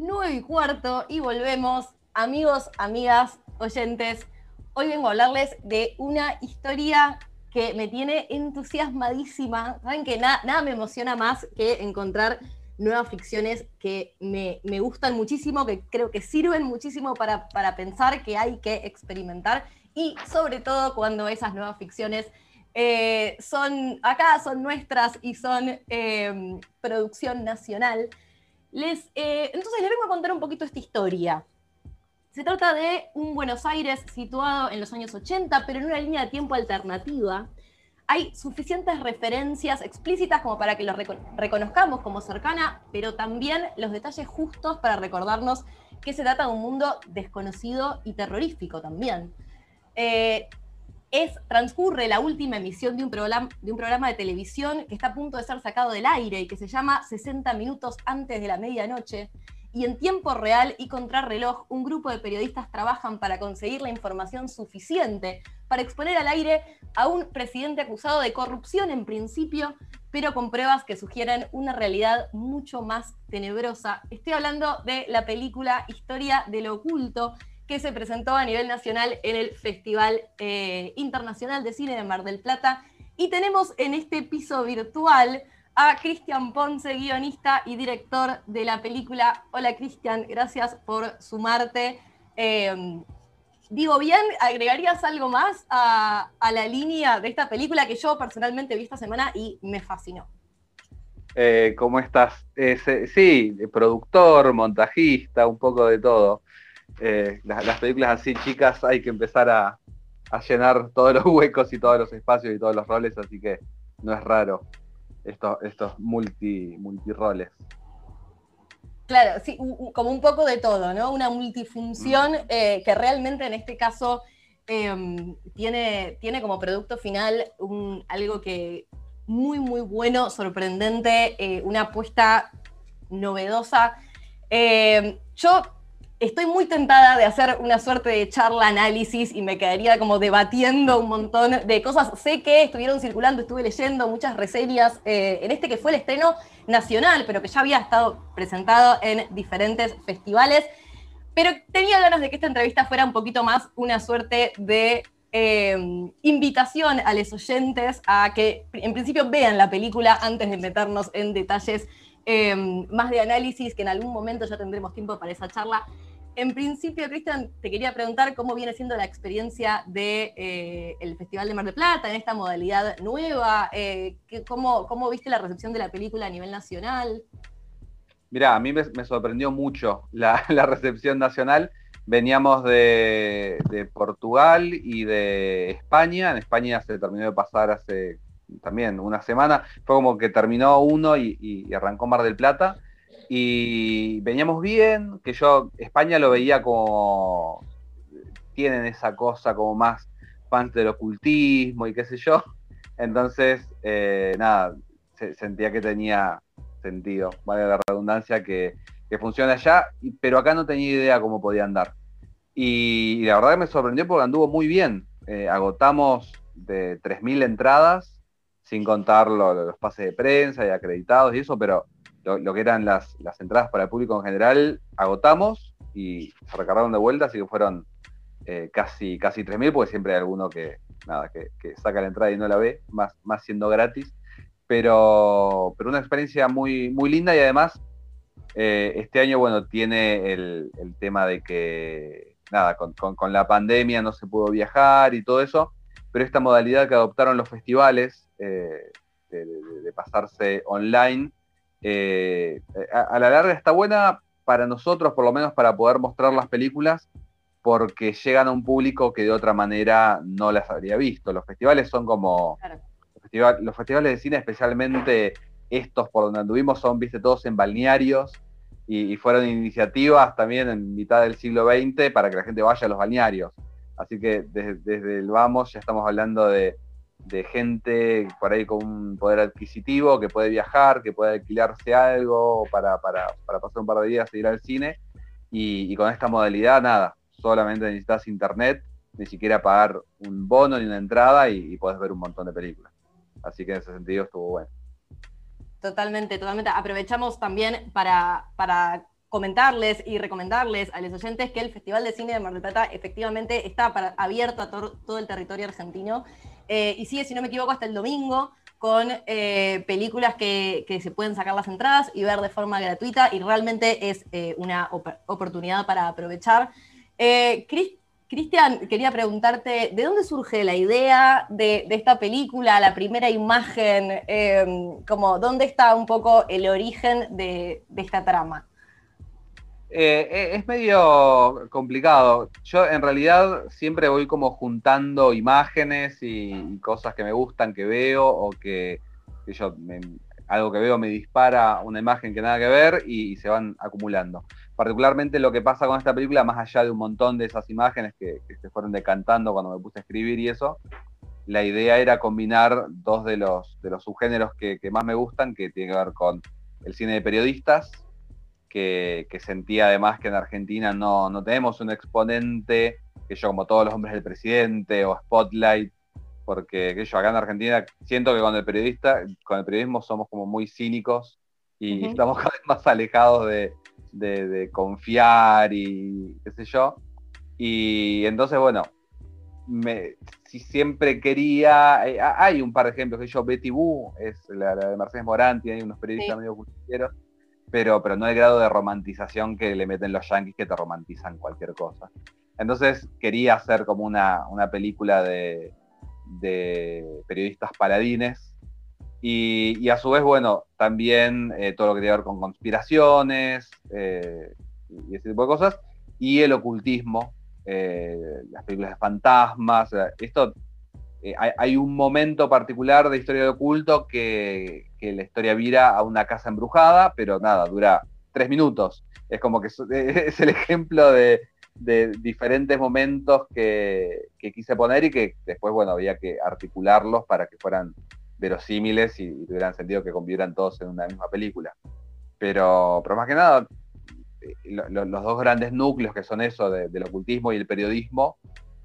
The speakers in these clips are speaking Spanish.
9 y cuarto y volvemos. Amigos, amigas, oyentes, hoy vengo a hablarles de una historia que me tiene entusiasmadísima. Saben que nada me emociona más que encontrar nuevas ficciones que me, gustan muchísimo, que creo que sirven muchísimo para, para, pensar que hay que experimentar y sobre todo cuando esas nuevas ficciones eh, son acá, son nuestras y son eh, producción nacional. Les, eh, entonces les vengo a contar un poquito esta historia. Se trata de un Buenos Aires situado en los años 80, pero en una línea de tiempo alternativa. Hay suficientes referencias explícitas como para que los reconozcamos como cercana, pero también los detalles justos para recordarnos que se trata de un mundo desconocido y terrorífico también. Eh, es, transcurre la última emisión de un, programa, de un programa de televisión que está a punto de ser sacado del aire y que se llama 60 minutos antes de la medianoche. Y en tiempo real y contrarreloj, un grupo de periodistas trabajan para conseguir la información suficiente para exponer al aire a un presidente acusado de corrupción en principio, pero con pruebas que sugieren una realidad mucho más tenebrosa. Estoy hablando de la película Historia de lo Oculto, que se presentó a nivel nacional en el Festival eh, Internacional de Cine de Mar del Plata. Y tenemos en este piso virtual a Cristian Ponce, guionista y director de la película. Hola Cristian, gracias por sumarte. Eh, digo bien, ¿agregarías algo más a, la línea de esta película que yo personalmente vi esta semana y me fascinó? Eh, ¿Cómo estás? sí, productor, montajista, un poco de todo. Eh, las, películas así chicas hay que empezar a, llenar todos los huecos y todos los espacios y todos los roles, así que no es raro estos, estos multi, multiroles. Claro, sí, como un poco de todo, ¿no? Una multifunción mm. eh, que realmente en este caso em, tiene, tiene como producto final algo que muy, muy bueno, sorprendente, eh, una apuesta novedosa. Em, yo estoy muy tentada de hacer una suerte de charla análisis y me quedaría como debatiendo un montón de cosas. Sé que estuvieron circulando, estuve leyendo muchas reseñas eh, en este que fue el estreno nacional, pero que ya había estado presentado en diferentes festivales. Pero tenía ganas de que esta entrevista fuera un poquito más una suerte de eh, invitación a los oyentes a que en principio vean la película antes de meternos en detalles eh, más de análisis, que en algún momento ya tendremos tiempo para esa charla. En principio, Cristian, te quería preguntar cómo viene siendo la experiencia del de, eh, Festival de Mar del Plata en esta modalidad nueva. Eh, cómo, cómo, viste la recepción de la película a nivel nacional? Mirá, a mí me, sorprendió mucho la, recepción nacional. Veníamos de, Portugal y de España. En España se terminó de pasar hace también una semana. Fue como que terminó uno y arrancó Mar del Plata y veníamos bien, que yo España lo veía como tienen esa cosa como más fans del ocultismo y qué sé yo. Entonces, eh, nada, sentía que tenía sentido, vale la redundancia, que, funciona allá, pero acá no tenía idea cómo podía andar. Y, la verdad que me sorprendió porque anduvo muy bien. Eh, agotamos de 3.000 entradas, sin contar los pases de prensa y acreditados y eso, pero lo, que eran las, entradas para el público en general, agotamos y se recargaron de vuelta, así que fueron eh, casi, casi 3.000, porque siempre hay alguno que, nada, que, saca la entrada y no la ve, más, más siendo gratis. Pero, pero una experiencia muy, muy linda y además eh, este año, bueno, tiene el, tema de que, nada, con, la pandemia no se pudo viajar y todo eso, pero esta modalidad que adoptaron los festivales eh, de, pasarse online, eh, a, la larga está buena para nosotros, por lo menos para poder mostrar las películas, porque llegan a un público que de otra manera no las habría visto. Los festivales son como... Los, festivales de cine, especialmente estos por donde anduvimos, son, viste, todos en balnearios y, fueron iniciativas también en mitad del siglo XX para que la gente vaya a los balnearios. Así que desde el vamos ya estamos hablando de de gente por ahí con un poder adquisitivo que puede viajar, que puede alquilarse algo para, pasar un par de días y ir al cine. Y, con esta modalidad, nada, solamente necesitas internet, ni siquiera pagar un bono ni una entrada y, puedes ver un montón de películas. Así que en ese sentido estuvo bueno. Totalmente, totalmente. Aprovechamos también para, para comentarles y recomendarles a los oyentes que el Festival de Cine de Mar del Plata efectivamente está para, abierto a todo el territorio argentino eh, y sigue, si no me equivoco, hasta el domingo con eh, películas que, se pueden sacar las entradas y ver de forma gratuita y realmente es eh, una oportunidad para aprovechar. Cristian, quería preguntarte, ¿de dónde surge la idea de, esta película, la primera imagen? como, ¿Dónde está un poco el origen de esta trama? Eh, eh, es medio complicado. Yo en realidad siempre voy como juntando imágenes y, cosas que me gustan, que veo, o que, yo algo que veo me dispara una imagen que nada que ver y, se van acumulando. Particularmente lo que pasa con esta película, más allá de un montón de esas imágenes que, se fueron decantando cuando me puse a escribir y eso, la idea era combinar dos de los, de los subgéneros que, que más me gustan, que tiene que ver con el cine de periodistas que, sentía además que en Argentina no, tenemos un exponente, que yo como todos los hombres del presidente o Spotlight, porque que yo acá en Argentina siento que con el periodista, con el periodismo somos como muy cínicos y estamos cada vez más alejados de, confiar y qué sé yo. Y entonces, bueno, si siempre quería, eh, hay un par de ejemplos, que yo, Betty Boo, es la, de Mercedes Morán, tiene unos periodistas medio justicieros, pero, pero no el grado de romantización que le meten los yankees que te romantizan cualquier cosa. Entonces quería hacer como una, película de, periodistas paladines y, a su vez, bueno, también eh, todo lo que tiene que ver con conspiraciones eh, y ese tipo de cosas, y el ocultismo, eh, las películas de fantasmas. Esto eh, hay, un momento particular de historia de oculto que, la historia vira a una casa embrujada, pero nada, dura tres minutos. Es como que es, el ejemplo de, diferentes momentos que, quise poner y que después, bueno, había que articularlos para que fueran verosímiles y, tuvieran sentido que convivieran todos en una misma película. Pero, pero más que nada, eh, los dos grandes núcleos que son eso del ocultismo y el periodismo,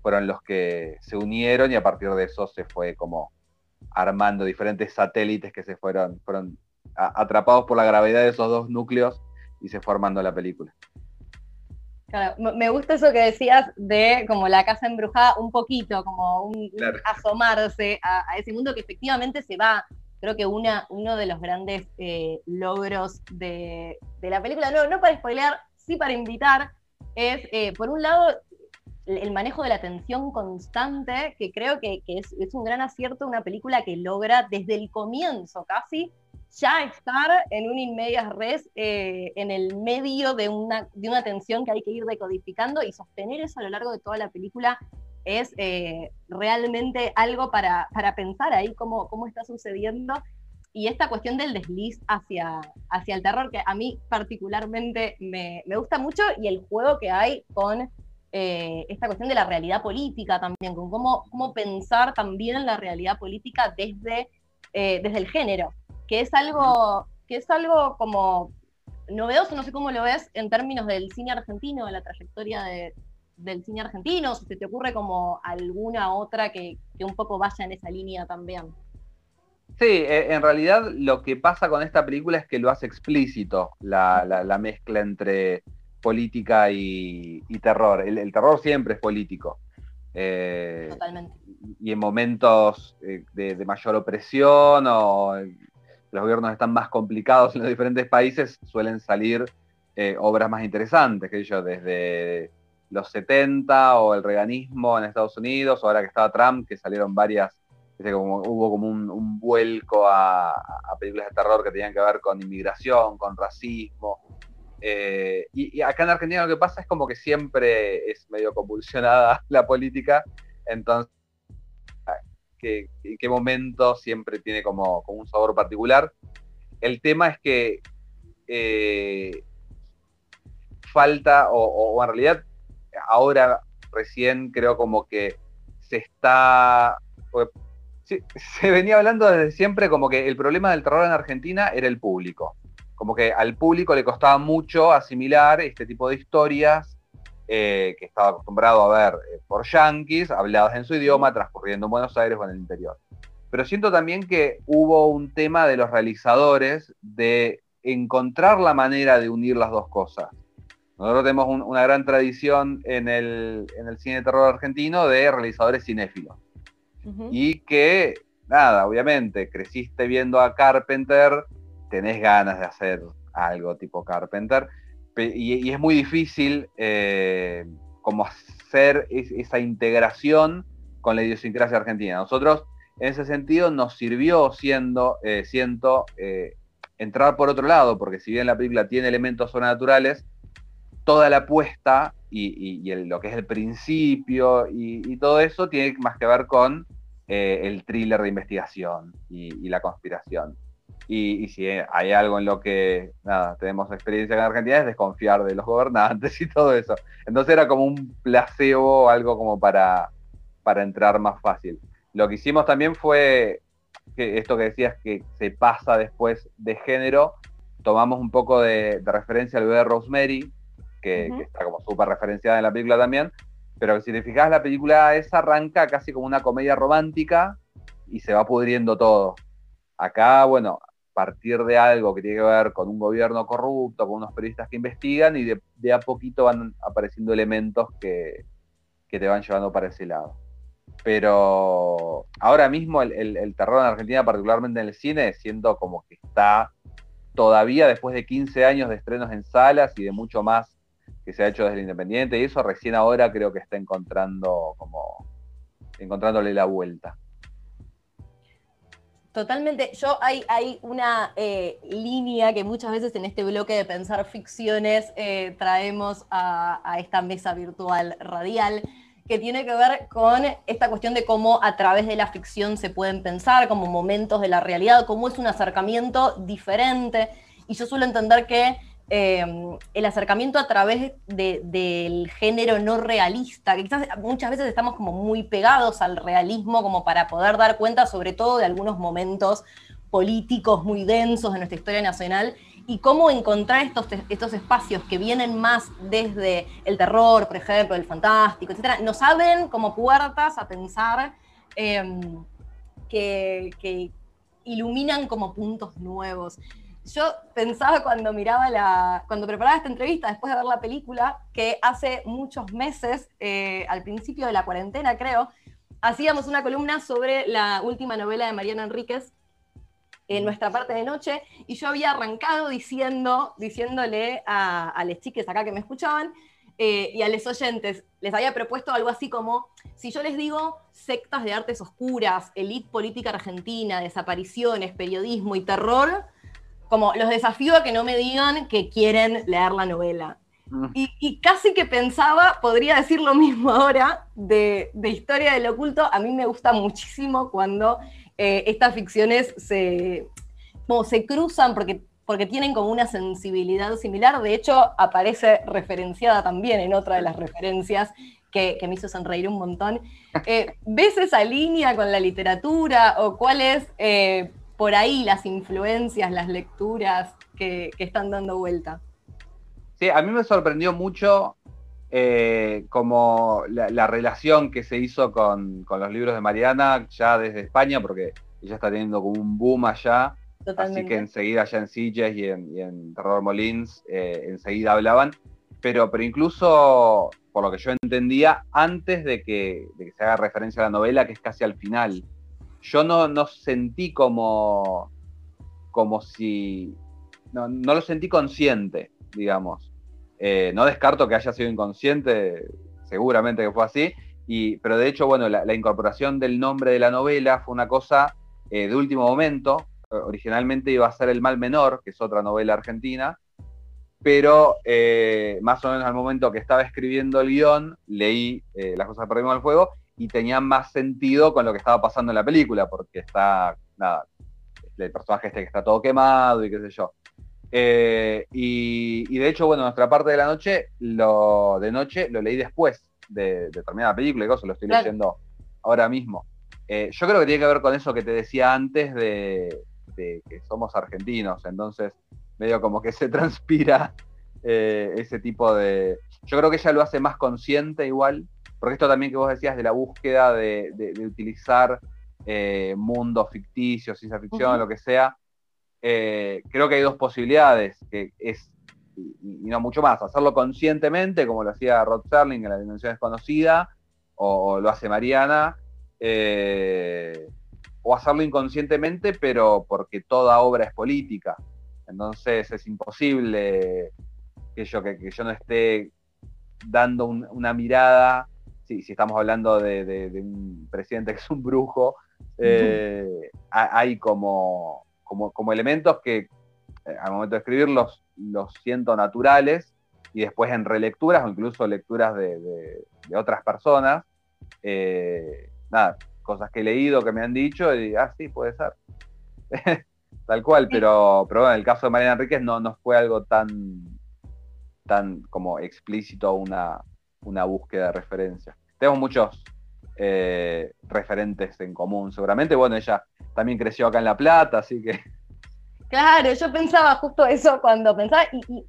fueron los que se unieron y a partir de eso se fue como armando diferentes satélites que se fueron, fueron atrapados por la gravedad de esos dos núcleos y se fue armando la película. Claro, me gusta eso que decías de como la casa embrujada, un poquito, como un, asomarse a, ese mundo que efectivamente se va. Creo que una, uno de los grandes eh, logros de, la película, no, no para spoilear, sí para invitar, es, eh, por un lado, el manejo de la tensión constante, que creo que, es, un gran acierto, una película que logra desde el comienzo casi ya estar en un inmedias res, eh, en el medio de una, de una tensión que hay que ir decodificando y sostener eso a lo largo de toda la película es eh, realmente algo para, pensar ahí cómo, cómo está sucediendo. Y esta cuestión del desliz hacia, hacia el terror, que a mí particularmente me, me gusta mucho, y el juego que hay con eh, esta cuestión de la realidad política también, con cómo, cómo pensar también la realidad política desde, eh, desde el género, que es algo, que es algo como novedoso, no sé cómo lo ves en términos del cine argentino, de la trayectoria del cine argentino, si se te ocurre como alguna otra que, un poco vaya en esa línea también. Sí, eh, en realidad lo que pasa con esta película es que lo hace explícito, la mezcla entre política y, terror. El, terror siempre es político. Eh, Totalmente. Y en momentos eh, de, mayor opresión o los gobiernos están más complicados en los diferentes países, suelen salir eh, obras más interesantes, que yo, desde los 70 o el reganismo en Estados Unidos, o ahora que estaba Trump, que salieron varias, como, hubo como un, vuelco a, a, películas de terror que tenían que ver con inmigración, con racismo, eh, y, acá en Argentina lo que pasa es como que siempre es medio convulsionada la política, entonces, en qué momento siempre tiene como, un sabor particular. El tema es que eh, falta, o, en realidad ahora recién creo como que se está... se venía hablando desde siempre como que el problema del terror en Argentina era el público como que al público le costaba mucho asimilar este tipo de historias eh, que estaba acostumbrado a ver eh, por yankees, habladas en su idioma, transcurriendo en Buenos Aires o en el interior. Pero siento también que hubo un tema de los realizadores de encontrar la manera de unir las dos cosas. Nosotros tenemos una gran tradición en el, cine de terror argentino de realizadores cinéfilos. Y que, nada, obviamente, creciste viendo a Carpenter, tenés ganas de hacer algo tipo Carpenter, y, es muy difícil eh, como hacer esa integración con la idiosincrasia argentina. Nosotros, en ese sentido, nos sirvió siendo, eh, siento, eh, entrar por otro lado, porque si bien la película tiene elementos sobrenaturales, toda la apuesta y, lo que es el principio y, todo eso tiene más que ver con el thriller de investigación y, la conspiración. Y, si hay algo en lo que nada, tenemos experiencia en Argentina es desconfiar de los gobernantes y todo eso. Entonces era como un placebo, algo como para, para entrar más fácil. Lo que hicimos también fue que esto que decías que se pasa después de género, tomamos un poco de, referencia al bebé Rosemary, que, está como súper referenciada en la película también, pero si te fijas la película esa arranca casi como una comedia romántica y se va pudriendo todo. Acá, bueno, partir de algo que tiene que ver con un gobierno corrupto, con unos periodistas que investigan y de, a poquito van apareciendo elementos que, que te van llevando para ese lado. Pero ahora mismo el, terror en Argentina, particularmente en el cine, siento como que está todavía después de 15 años de estrenos en salas y de mucho más que se ha hecho desde el Independiente, y eso recién ahora creo que está encontrando como encontrándole la vuelta. Totalmente. Yo hay, hay una eh, línea que muchas veces en este bloque de pensar ficciones eh, traemos a, esta mesa virtual radial, que tiene que ver con esta cuestión de cómo a través de la ficción se pueden pensar como momentos de la realidad, cómo es un acercamiento diferente. Y yo suelo entender que em, el acercamiento a través del género no realista, que quizás muchas veces estamos como muy pegados al realismo como para poder dar cuenta sobre todo de algunos momentos políticos muy densos de nuestra historia nacional y cómo encontrar estos, estos espacios que vienen más desde el terror, por ejemplo, el fantástico, etcétera, nos abren como puertas a pensar em, que, iluminan como puntos nuevos. Yo pensaba cuando miraba la, cuando preparaba esta entrevista, después de ver la película, que hace muchos meses, eh, al principio de la cuarentena creo, hacíamos una columna sobre la última novela de Mariana Enríquez, en nuestra parte de noche, y yo había arrancado diciendo, diciéndole a, a les chiques acá que me escuchaban, eh, y a los oyentes, les había propuesto algo así como, si yo les digo sectas de artes oscuras, elite política argentina, desapariciones, periodismo y terror, como los desafío a que no me digan que quieren leer la novela. Mm. Y, casi que pensaba, podría decir lo mismo ahora, de, de Historia del Oculto. A mí me gusta muchísimo cuando eh, estas ficciones se, se cruzan porque, porque tienen como una sensibilidad similar. De hecho, aparece referenciada también en otra de las referencias que, me hizo sonreír un montón. Eh, ¿Ves esa línea con la literatura o cuáles eh, por ahí las influencias, las lecturas que, están dando vuelta? Sí, a mí me sorprendió mucho como la, relación que se hizo con, los libros de Mariana ya desde España, porque ella está teniendo como un boom allá. Así que enseguida allá en Sitges y en, Terror Molins eh, enseguida hablaban. Pero, pero incluso, por lo que yo entendía, antes de que, se haga referencia a la novela, que es casi al final, yo no, no sentí como, como si... No, lo sentí consciente, digamos. Eh, no descarto que haya sido inconsciente, seguramente que fue así, y, pero de hecho, bueno, la, incorporación del nombre de la novela fue una cosa eh, de último momento. Originalmente iba a ser El Mal Menor, que es otra novela argentina, pero eh, más o menos al momento que estaba escribiendo el guion, leí Las cosas que perdimos al fuego y tenía más sentido con lo que estaba pasando en la película, porque está, nada, el personaje este que está todo quemado y qué sé yo. y, de hecho, bueno, nuestra parte de la noche, lo, de noche, lo leí después de, terminar la película y cosas, lo estoy leyendo ahora mismo. Eh, yo creo que tiene que ver con eso que te decía antes de, que somos argentinos, entonces medio como que se transpira eh, ese tipo de... Yo creo que ella lo hace más consciente igual, porque esto también que vos decías de la búsqueda de, utilizar eh, mundos ficticios, ciencia ficción, lo que sea, eh, creo que hay dos posibilidades, que es, y, no mucho más, hacerlo conscientemente, como lo hacía Rod Serling en La Dimensión Desconocida, o, lo hace Mariana, eh, o hacerlo inconscientemente, pero porque toda obra es política. Entonces es imposible que yo, que, yo no esté dando una mirada, si estamos hablando de, un presidente que es un brujo, eh, hay como, como, elementos que eh, al momento de escribirlos los siento naturales y después en relecturas o incluso lecturas de, otras personas, eh, nada, cosas que he leído, que me han dicho, y ah, sí, puede ser. Tal cual, pero, pero bueno, en el caso de Mariana Enríquez no, no fue algo tan, tan como explícito una, una búsqueda de referencia. Tenemos muchos eh, referentes en común, seguramente. Bueno, ella también creció acá en La Plata, así que. Claro, yo pensaba justo eso cuando pensaba, y,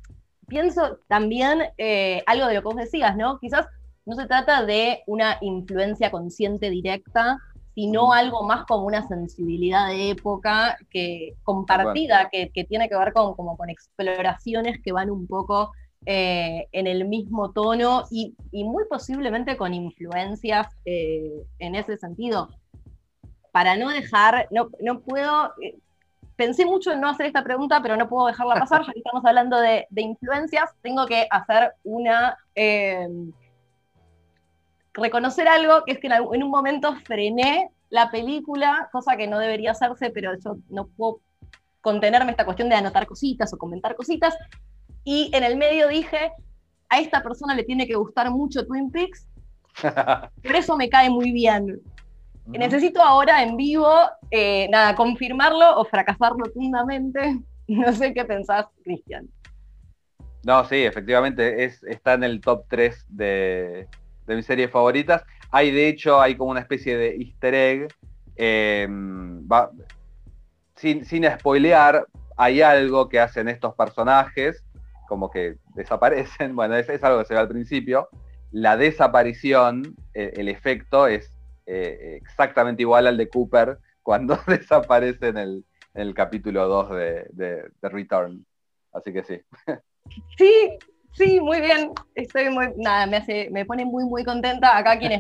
pienso también eh, algo de lo que vos decías, ¿no? Quizás no se trata de una influencia consciente directa, sino algo más como una sensibilidad de época que compartida, que, tiene que ver con, como con exploraciones que van un poco eh, en el mismo tono y, muy posiblemente con influencias eh, en ese sentido. Para no dejar, no, no puedo, eh, pensé mucho en no hacer esta pregunta, pero no puedo dejarla pasar, ya que estamos hablando de, de influencias, tengo que hacer una reconocer algo, que es que en un momento frené la película, cosa que no debería hacerse, pero yo no puedo contenerme esta cuestión de anotar cositas o comentar cositas. Y en el medio dije, a esta persona le tiene que gustar mucho Twin Peaks, por eso me cae muy bien. Necesito ahora en vivo, eh, nada, confirmarlo o fracasar rotundamente. No sé qué pensás, Cristian. No, sí, efectivamente, es, está en el top 3 de, de mis series favoritas. Hay, de hecho, hay como una especie de easter egg. Em, sin, sin spoilear, hay algo que hacen estos personajes, como que desaparecen. Bueno, es, algo que se ve al principio. La desaparición, e, el, efecto es eh, exactamente igual al de Cooper cuando desaparece en el, el capítulo 2 de, de, Return. Así que sí. Sí, Sí, muy bien. Estoy muy, nada, me hace, me pone muy, muy contenta. Acá quienes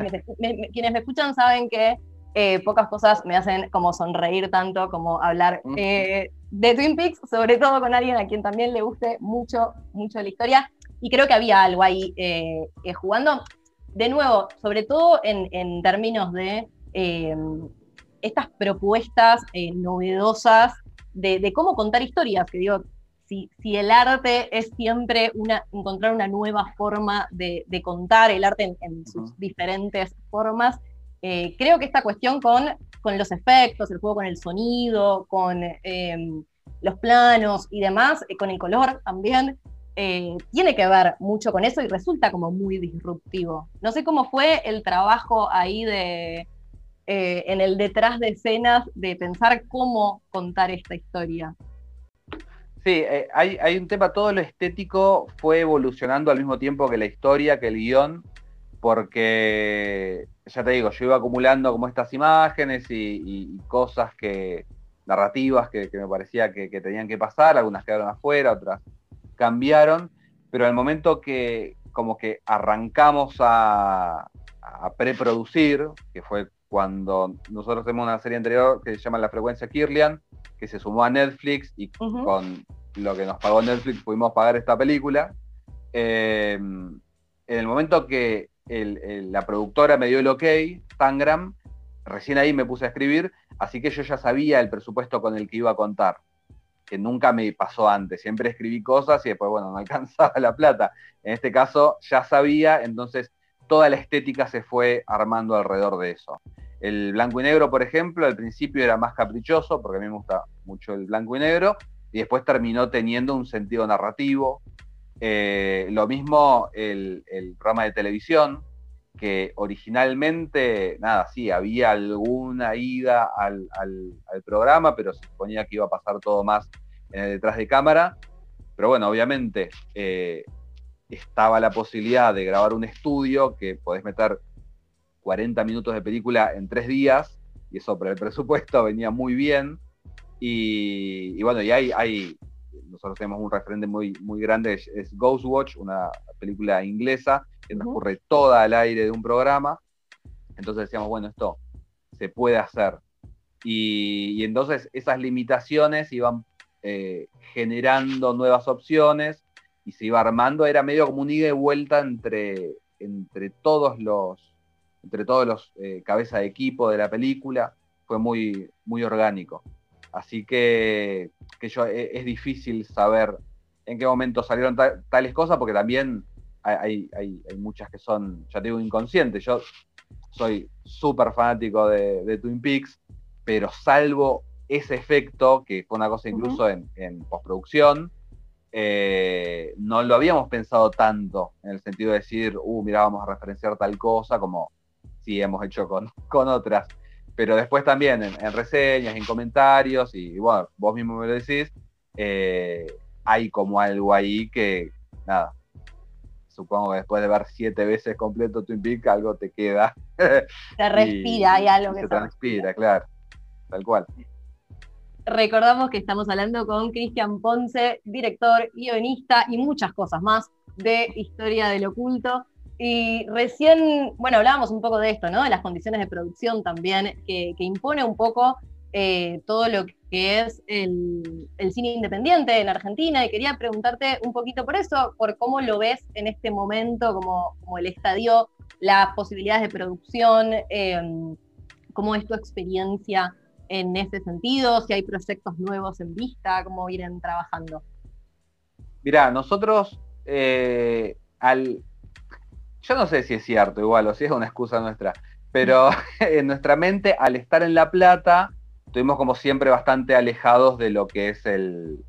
quienes me escuchan saben que eh, pocas cosas me hacen como sonreír tanto como hablar eh, de Twin Peaks, sobre todo con alguien a quien también le guste mucho, mucho la historia. Y creo que había algo ahí eh, jugando. De nuevo, sobre todo en, en términos de estas propuestas novedosas de, de, cómo contar historias, que digo, si, el arte es siempre una, encontrar una nueva forma de, contar el arte en, sus diferentes formas, eh, creo que esta cuestión con, con, los efectos, el juego con el sonido, con em, los planos y demás, eh, con el color también, eh, tiene que ver mucho con eso y resulta como muy disruptivo. No sé cómo fue el trabajo ahí de, en el detrás de escenas de pensar cómo contar esta historia. Sí, eh, hay, un tema, todo lo estético fue evolucionando al mismo tiempo que la historia, que el guion, porque, ya te digo, yo iba acumulando como estas imágenes y, cosas que, narrativas que, me parecía que, tenían que pasar, algunas quedaron afuera, otras cambiaron, pero al momento que como que arrancamos a, a preproducir, que fue cuando nosotros tenemos una serie anterior que se llama La Frecuencia Kirlian, que se sumó a Netflix y con lo que nos pagó Netflix pudimos pagar esta película. Eh, en el momento que la productora me dio el ok, Tangram, recién ahí me puse a escribir, así que yo ya sabía el presupuesto con el que iba a contar, que nunca me pasó antes. Siempre escribí cosas y después, bueno, no alcanzaba la plata. En este caso ya sabía, entonces toda la estética se fue armando alrededor de eso. El blanco y negro, por ejemplo, al principio era más caprichoso, porque a mí me gusta mucho el blanco y negro, y después terminó teniendo un sentido narrativo. Eh, lo mismo el, programa de televisión, que originalmente, nada, sí, había alguna ida al, programa, pero se suponía que iba a pasar todo más en el detrás de cámara. Pero bueno, obviamente eh, estaba la posibilidad de grabar un estudio que podés meter 40 minutos de película en tres días, y eso por el presupuesto venía muy bien. Y, bueno, y hay, hay, nosotros tenemos un referente muy, muy grande, es, Ghostwatch, una película inglesa que transcurre toda al aire de un programa. Entonces decíamos, bueno, esto se puede hacer. Y, entonces esas limitaciones iban eh, generando nuevas opciones y se iba armando, era medio como un ida y vuelta entre, entre todos los, entre todos los eh, cabezas de equipo de la película, fue muy, muy orgánico. Así que, yo, e, es, difícil saber en qué momento salieron tales cosas, porque también hay, muchas que son, ya te digo, inconscientes. Yo soy súper fanático de, Twin Peaks, pero salvo ese efecto, que fue una cosa incluso en, postproducción, eh, no lo habíamos pensado tanto, en el sentido de decir, uh, mira, vamos a referenciar tal cosa, como sí hemos hecho con, con otras. Pero después también en, reseñas, en comentarios, y, bueno, vos mismo me lo decís, eh, hay como algo ahí que, nada, supongo que después de ver siete veces completo Twin Peaks, algo te queda. Te respira, hay algo que se te respira, claro, tal cual. Recordamos que estamos hablando con Cristian Ponce, director, guionista y muchas cosas más de Historia del Oculto. Y recién, bueno, hablábamos un poco de esto, ¿no? De las condiciones de producción también, que, impone un poco eh, todo lo que es el, cine independiente en Argentina. Y quería preguntarte un poquito por eso, por cómo lo ves en este momento, como, como el estadio, las posibilidades de producción, em, cómo es tu experiencia en ese sentido, si hay proyectos nuevos en vista, cómo vienen trabajando. Mirá, nosotros eh, al yo no sé si es cierto igual o si es una excusa nuestra, pero en nuestra mente al estar en La Plata estuvimos como siempre bastante alejados de lo que es el,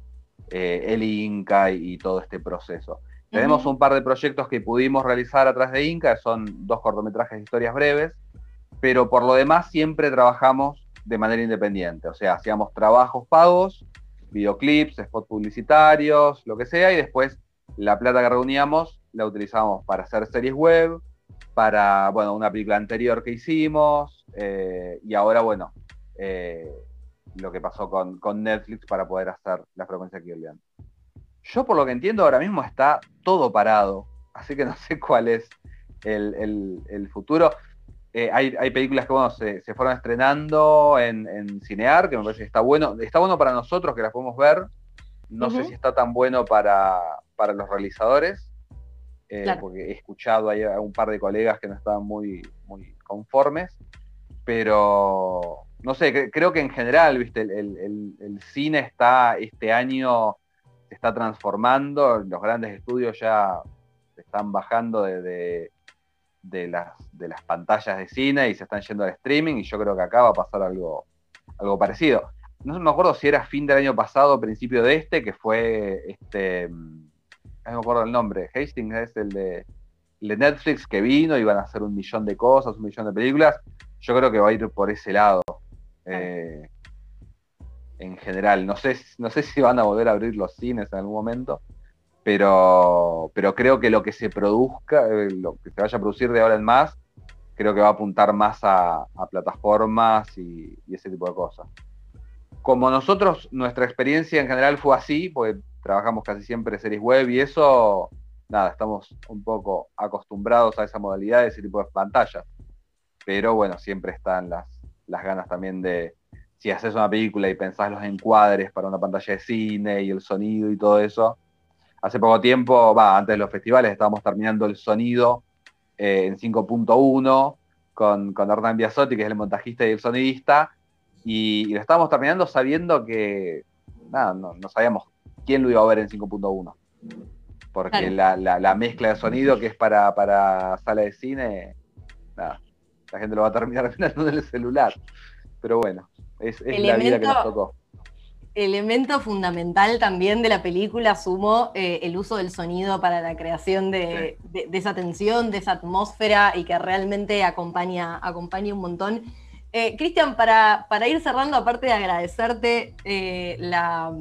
eh, el Inca y, todo este proceso. Tenemos un par de proyectos que pudimos realizar a través de Inca, son dos cortometrajes de historias breves, pero por lo demás siempre trabajamos de manera independiente, o sea, hacíamos trabajos pagos, videoclips, spots publicitarios, lo que sea, y después la plata que reuníamos la utilizamos para hacer series web, para, bueno, una película anterior que hicimos, eh, y ahora, bueno, eh, lo que pasó con, Netflix para poder hacer la frecuencia que Yo por lo que entiendo ahora mismo está todo parado, así que no sé cuál es el, futuro. Eh, hay, películas que bueno, se, fueron estrenando en, Cinear, que me parece que está bueno. Está bueno para nosotros que las podemos ver. No sé si está tan bueno para, para los realizadores. Eh, porque he escuchado a un par de colegas que no estaban muy, muy conformes, pero no sé, creo que en general, viste, el, cine está este año se está transformando, los grandes estudios ya se están bajando de, de, las, de las pantallas de cine y se están yendo al streaming y yo creo que acá va a pasar algo, algo parecido. No me acuerdo si era fin del año pasado o principio de este, que fue este no me acuerdo el nombre, Hastings es el de, Netflix que vino, iban a hacer un millón de cosas, un millón de películas. Yo creo que va a ir por ese lado. Eh, en general, no sé, no sé si van a volver a abrir los cines en algún momento, pero, pero creo que lo que se produzca, eh, lo que se vaya a producir de ahora en más, creo que va a apuntar más a, plataformas y, y, ese tipo de cosas. Como nosotros, nuestra experiencia en general fue así, porque trabajamos casi siempre series web y eso, nada, estamos un poco acostumbrados a esa modalidad, de ese tipo de pantallas. Pero bueno, siempre están las, las ganas también de, si haces una película y pensás los encuadres para una pantalla de cine y el sonido y todo eso. Hace poco tiempo, va, antes de los festivales estábamos terminando el sonido eh, en 5.1 con, con Hernán Biasotti, que es el montajista y el sonidista, y, lo estábamos terminando sabiendo que, nada, no, no sabíamos ¿quién lo iba a ver en 5.1? Porque la, mezcla de sonido que es para, para sala de cine, nada, la gente lo va a terminar viendo en el celular. Pero bueno, es, la vida que nos tocó. Elemento fundamental también de la película, sumo eh, el uso del sonido para la creación de, esa tensión, de esa atmósfera y que realmente acompaña, acompaña un montón. Eh, Cristian, para, para, ir cerrando, aparte de agradecerte eh, la,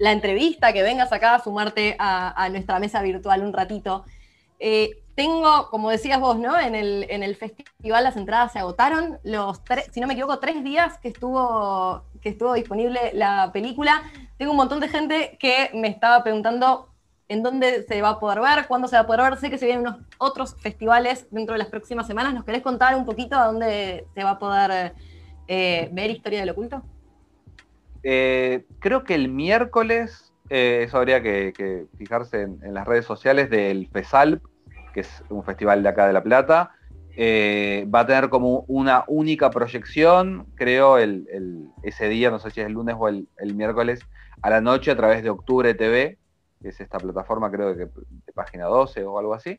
la entrevista, que vengas acá a sumarte a, nuestra mesa virtual un ratito. eh, tengo, como decías vos, ¿no? En el, festival las entradas se agotaron. Los si no me equivoco, tres días que estuvo, que estuvo disponible la película. Tengo un montón de gente que me estaba preguntando en dónde se va a poder ver, cuándo se va a poder ver. Sé que se vienen unos otros festivales dentro de las próximas semanas. ¿Nos querés contar un poquito a dónde se va a poder eh, ver Historia del Oculto? Eh, creo que el miércoles, eh, eso habría que, fijarse en, las redes sociales del FESALP, que es un festival de acá de La Plata. Eh, va a tener como una única proyección, creo, ese día, no sé si es el lunes o el, miércoles, a la noche a través de Octubre TV, que es esta plataforma, creo que de página 12 o algo así.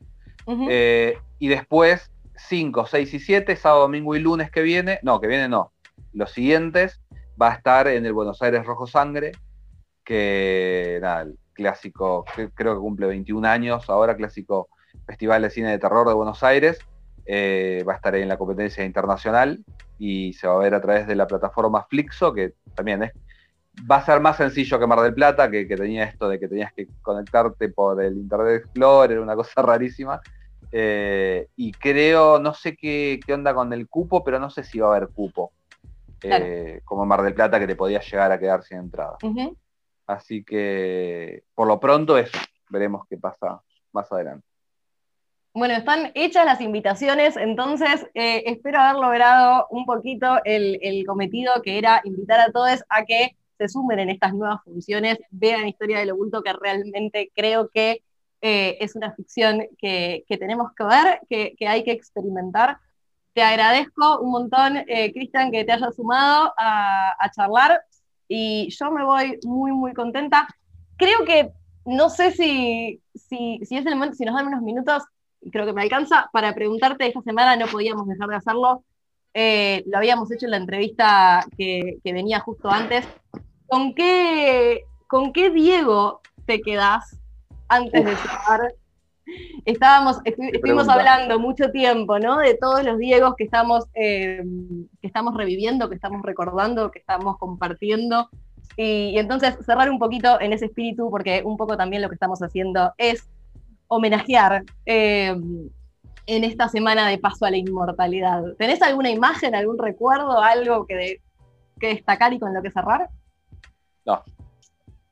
y después, 5, 6 y 7, sábado, domingo y lunes que viene, no, que viene no, los siguientes, va a estar en el Buenos Aires Rojo Sangre, que nada, el clásico, creo que cumple 21 años ahora, clásico Festival de Cine de Terror de Buenos Aires. Eh, va a estar en la competencia internacional y se va a ver a través de la plataforma Flixo, que también es, va a ser más sencillo que Mar del Plata, que, tenía esto de que tenías que conectarte por el Internet Explorer, una cosa rarísima. Eh, y creo, no sé qué, qué, onda con el cupo, pero no sé si va a haber cupo. Eh, como Mar del Plata que te podía llegar a quedar sin entrada. Así que por lo pronto eso, veremos qué pasa más adelante. Bueno, están hechas las invitaciones, entonces eh, espero haber logrado un poquito el, cometido que era invitar a todos a que se sumen en estas nuevas funciones, vean Historia del Oculto, que realmente creo que eh, es una ficción que, tenemos que ver, que hay que experimentar te agradezco un montón, eh, Cristian, que te hayas sumado a, charlar y yo me voy muy, muy contenta. Creo que, no sé si, si, es el momento, si nos dan unos minutos, creo que me alcanza, para preguntarte, esta semana no podíamos dejar de hacerlo, eh, lo habíamos hecho en la entrevista que, venía justo antes. ¿Con qué, ¿Con qué Diego te quedas antes de cerrar Estábamos, estuvimos hablando mucho tiempo, ¿no? De todos los Diegos que estamos, eh, que estamos reviviendo, que estamos recordando, que estamos compartiendo. Y, entonces cerrar un poquito en ese espíritu, porque un poco también lo que estamos haciendo es homenajear eh, en esta semana de paso a la inmortalidad. ¿Tenés alguna imagen, algún recuerdo, algo que, que destacar y con lo que cerrar? No.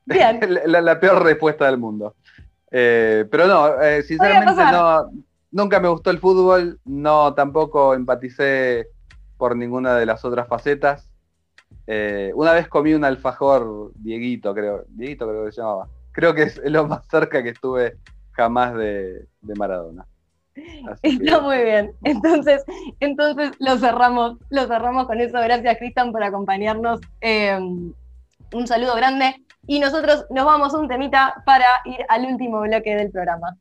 Bien. la peor respuesta del mundo. Eh, pero no, eh, sinceramente no, nunca me gustó el fútbol, no tampoco empaticé por ninguna de las otras facetas. Eh, una vez comí un alfajor Dieguito, creo, Dieguito creo que se llamaba. Creo que es lo más cerca que estuve jamás de, Maradona. Está muy bien. Entonces, entonces lo cerramos, lo cerramos con eso. Gracias, Cristian, por acompañarnos. un saludo grande. Y nosotros nos vamos un temita para ir al último bloque del programa.